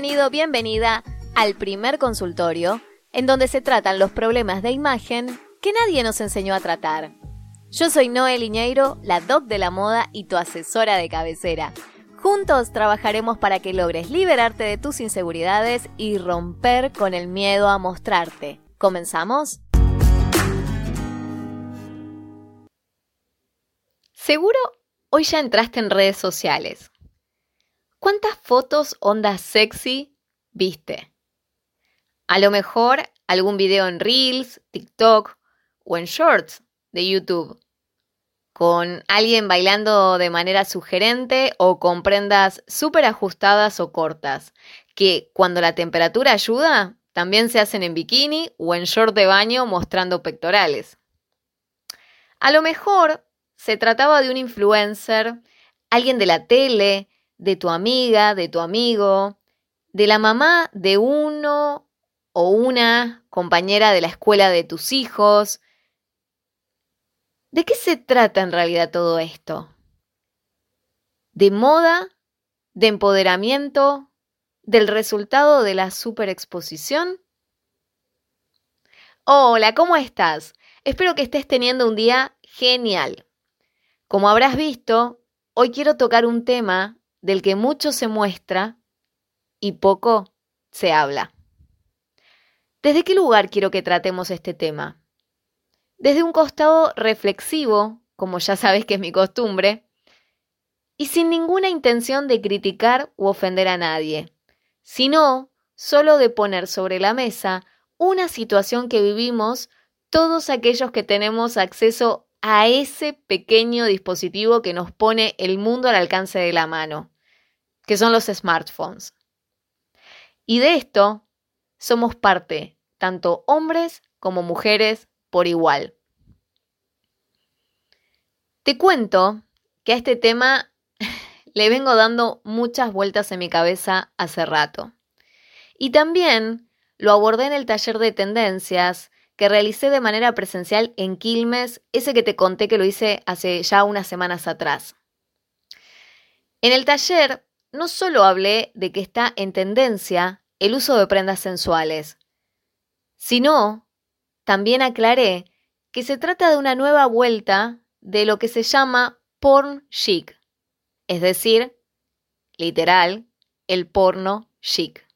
Bienvenido, bienvenida al primer consultorio, en donde se tratan los problemas de imagen que nadie nos enseñó a tratar. Yo soy Noel Iñeiro, la doc de la moda y tu asesora de cabecera. Juntos trabajaremos para que logres liberarte de tus inseguridades y romper con el miedo a mostrarte. ¿Comenzamos? Seguro hoy ya entraste en redes sociales. ¿Cuántas fotos ondas sexy viste? A lo mejor algún video en Reels, TikTok o en Shorts de YouTube. Con alguien bailando de manera sugerente o con prendas súper ajustadas o cortas, que cuando la temperatura ayuda, también se hacen en bikini o en short de baño mostrando pectorales. A lo mejor se trataba de un influencer, alguien de la tele, de tu amiga, de tu amigo, de la mamá de uno o una compañera de la escuela de tus hijos. ¿De qué se trata en realidad todo esto? ¿De moda? ¿De empoderamiento? ¿Del resultado de la superexposición? Hola, ¿cómo estás? Espero que estés teniendo un día genial. Como habrás visto, hoy quiero tocar un tema del que mucho se muestra y poco se habla. ¿Desde qué lugar quiero que tratemos este tema? Desde un costado reflexivo, como ya sabes que es mi costumbre, y sin ninguna intención de criticar u ofender a nadie, sino solo de poner sobre la mesa una situación que vivimos todos aquellos que tenemos acceso a ese pequeño dispositivo que nos pone el mundo al alcance de la mano, que son los smartphones. Y de esto somos parte, tanto hombres como mujeres, por igual. Te cuento que a este tema le vengo dando muchas vueltas en mi cabeza hace rato. Y también lo abordé en el taller de tendencias que realicé de manera presencial en Quilmes, ese que te conté que lo hice hace ya unas semanas atrás. En el taller no solo hablé de que está en tendencia el uso de prendas sensuales, sino también aclaré que se trata de una nueva vuelta de lo que se llama porn chic, es decir, literal, el porno chic.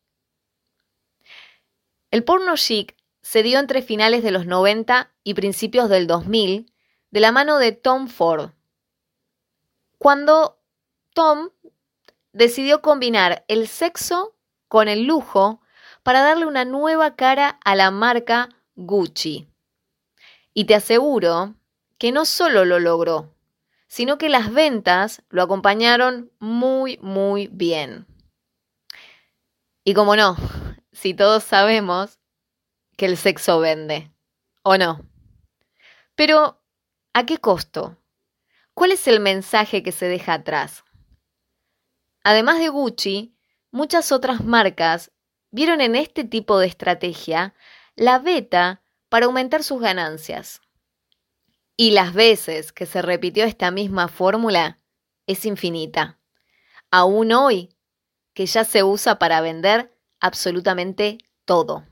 El porno chic se dio entre finales de los 90 y principios del 2000 de la mano de Tom Ford, cuando Tom decidió combinar el sexo con el lujo para darle una nueva cara a la marca Gucci. Y te aseguro que no solo lo logró, sino que las ventas lo acompañaron muy, muy bien. Y como no, si todos sabemos que el sexo vende, ¿o no? Pero, ¿a qué costo? ¿Cuál es el mensaje que se deja atrás? Además de Gucci, muchas otras marcas vieron en este tipo de estrategia la beta para aumentar sus ganancias. Y las veces que se repitió esta misma fórmula es infinita. Aún hoy, que ya se usa para vender absolutamente todo.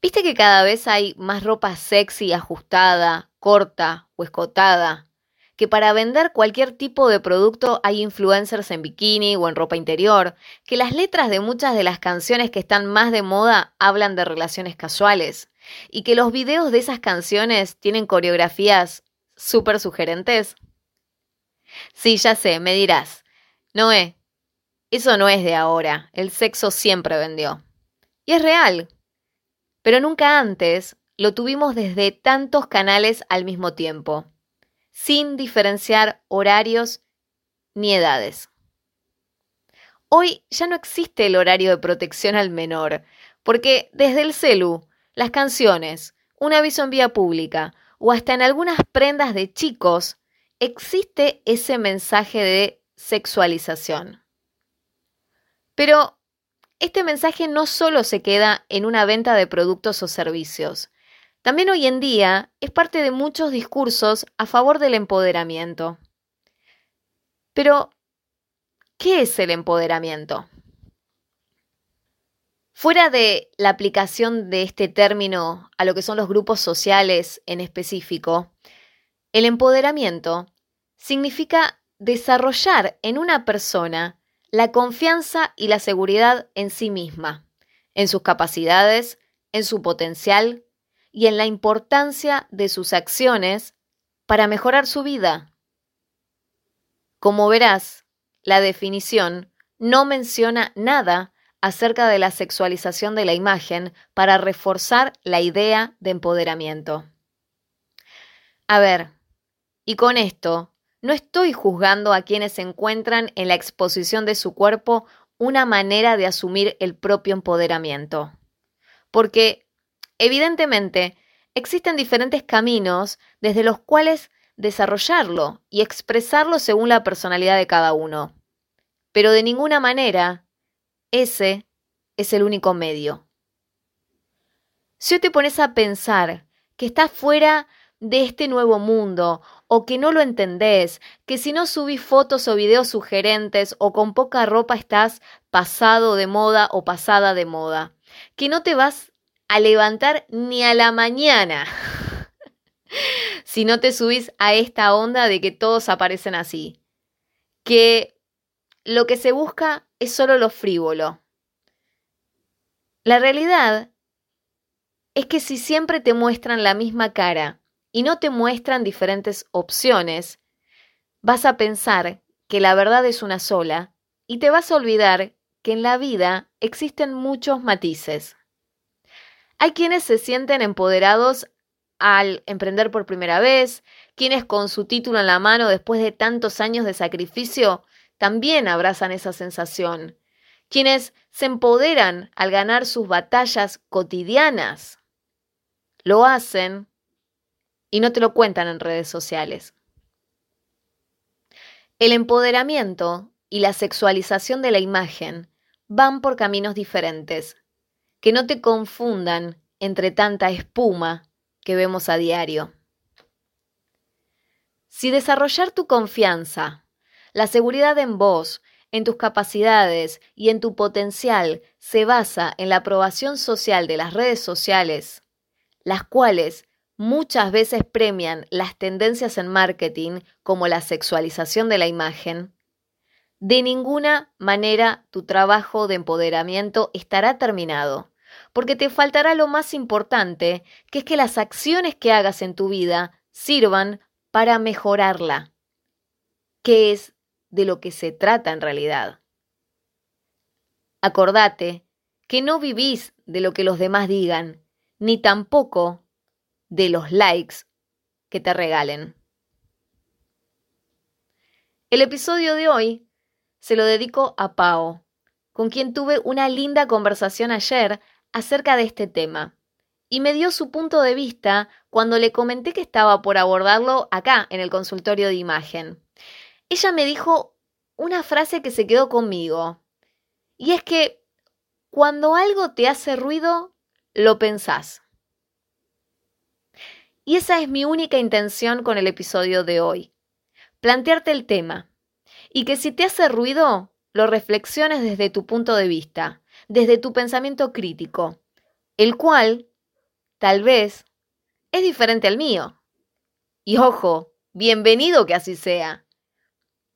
¿Viste que cada vez hay más ropa sexy, ajustada, corta o escotada? Que para vender cualquier tipo de producto hay influencers en bikini o en ropa interior, que las letras de muchas de las canciones que están más de moda hablan de relaciones casuales, y que los videos de esas canciones tienen coreografías súper sugerentes. Sí, ya sé, me dirás, Noé, eso no es de ahora, el sexo siempre vendió. Y es real, pero nunca antes lo tuvimos desde tantos canales al mismo tiempo, sin diferenciar horarios ni edades. Hoy ya no existe el horario de protección al menor, porque desde el celu, las canciones, un aviso en vía pública o hasta en algunas prendas de chicos, existe ese mensaje de sexualización. Pero este mensaje no solo se queda en una venta de productos o servicios, también hoy en día es parte de muchos discursos a favor del empoderamiento. Pero, ¿qué es el empoderamiento? Fuera de la aplicación de este término a lo que son los grupos sociales en específico, el empoderamiento significa desarrollar en una persona la confianza y la seguridad en sí misma, en sus capacidades, en su potencial y en la importancia de sus acciones para mejorar su vida. Como verás, la definición no menciona nada acerca de la sexualización de la imagen para reforzar la idea de empoderamiento. A ver, y con esto, no estoy juzgando a quienes encuentran en la exposición de su cuerpo una manera de asumir el propio empoderamiento. Porque, evidentemente, existen diferentes caminos desde los cuales desarrollarlo y expresarlo según la personalidad de cada uno. Pero de ninguna manera ese es el único medio. Si hoy te pones a pensar que estás fuera de este nuevo mundo o que no lo entendés, que si no subís fotos o videos sugerentes o con poca ropa estás pasado de moda o pasada de moda, que no te vas a levantar ni a la mañana si no te subís a esta onda de que todos aparecen así, que lo que se busca es solo lo frívolo. La realidad es que si siempre te muestran la misma cara y no te muestran diferentes opciones, vas a pensar que la verdad es una sola y te vas a olvidar que en la vida existen muchos matices. Hay quienes se sienten empoderados al emprender por primera vez, quienes con su título en la mano después de tantos años de sacrificio también abrazan esa sensación. Quienes se empoderan al ganar sus batallas cotidianas, lo hacen y no te lo cuentan en redes sociales. El empoderamiento y la sexualización de la imagen van por caminos diferentes, que no te confundan entre tanta espuma que vemos a diario. Si desarrollar tu confianza la seguridad en vos, en tus capacidades y en tu potencial se basa en la aprobación social de las redes sociales, las cuales muchas veces premian las tendencias en marketing como la sexualización de la imagen, de ninguna manera tu trabajo de empoderamiento estará terminado, porque te faltará lo más importante, que es que las acciones que hagas en tu vida sirvan para mejorarla, que es de lo que se trata en realidad. Acordate que no vivís de lo que los demás digan, ni tampoco de los likes que te regalen. El episodio de hoy se lo dedico a Pao, con quien tuve una linda conversación ayer acerca de este tema, y me dio su punto de vista cuando le comenté que estaba por abordarlo acá en el consultorio de imagen ella me dijo una frase que se quedó conmigo. Y es que cuando algo te hace ruido, lo pensás. Y esa es mi única intención con el episodio de hoy. Plantearte el tema. Y que si te hace ruido, lo reflexiones desde tu punto de vista, desde tu pensamiento crítico, el cual, tal vez, es diferente al mío. Y ojo, bienvenido que así sea.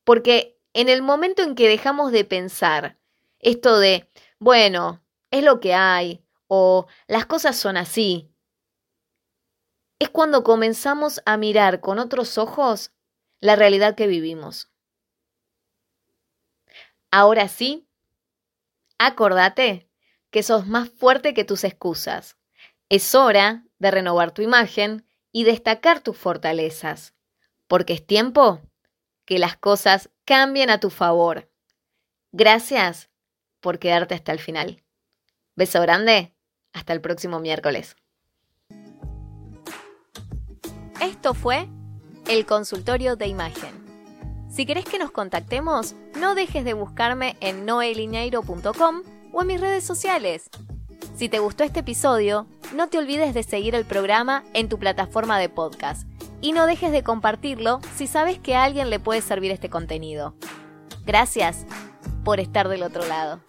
Porque en el momento en que dejamos de pensar esto de, bueno, es lo que hay, o las cosas son así, es cuando comenzamos a mirar con otros ojos la realidad que vivimos. Ahora sí, acordate que sos más fuerte que tus excusas. Es hora de renovar tu imagen y destacar tus fortalezas, porque es tiempo que las cosas cambien a tu favor. Gracias por quedarte hasta el final. Beso grande, hasta el próximo miércoles. Esto fue el consultorio de imagen. Si querés que nos contactemos, no dejes de buscarme en noelineiro.com o en mis redes sociales. Si te gustó este episodio, no te olvides de seguir el programa en tu plataforma de podcast y no dejes de compartirlo si sabes que a alguien le puede servir este contenido. Gracias por estar del otro lado.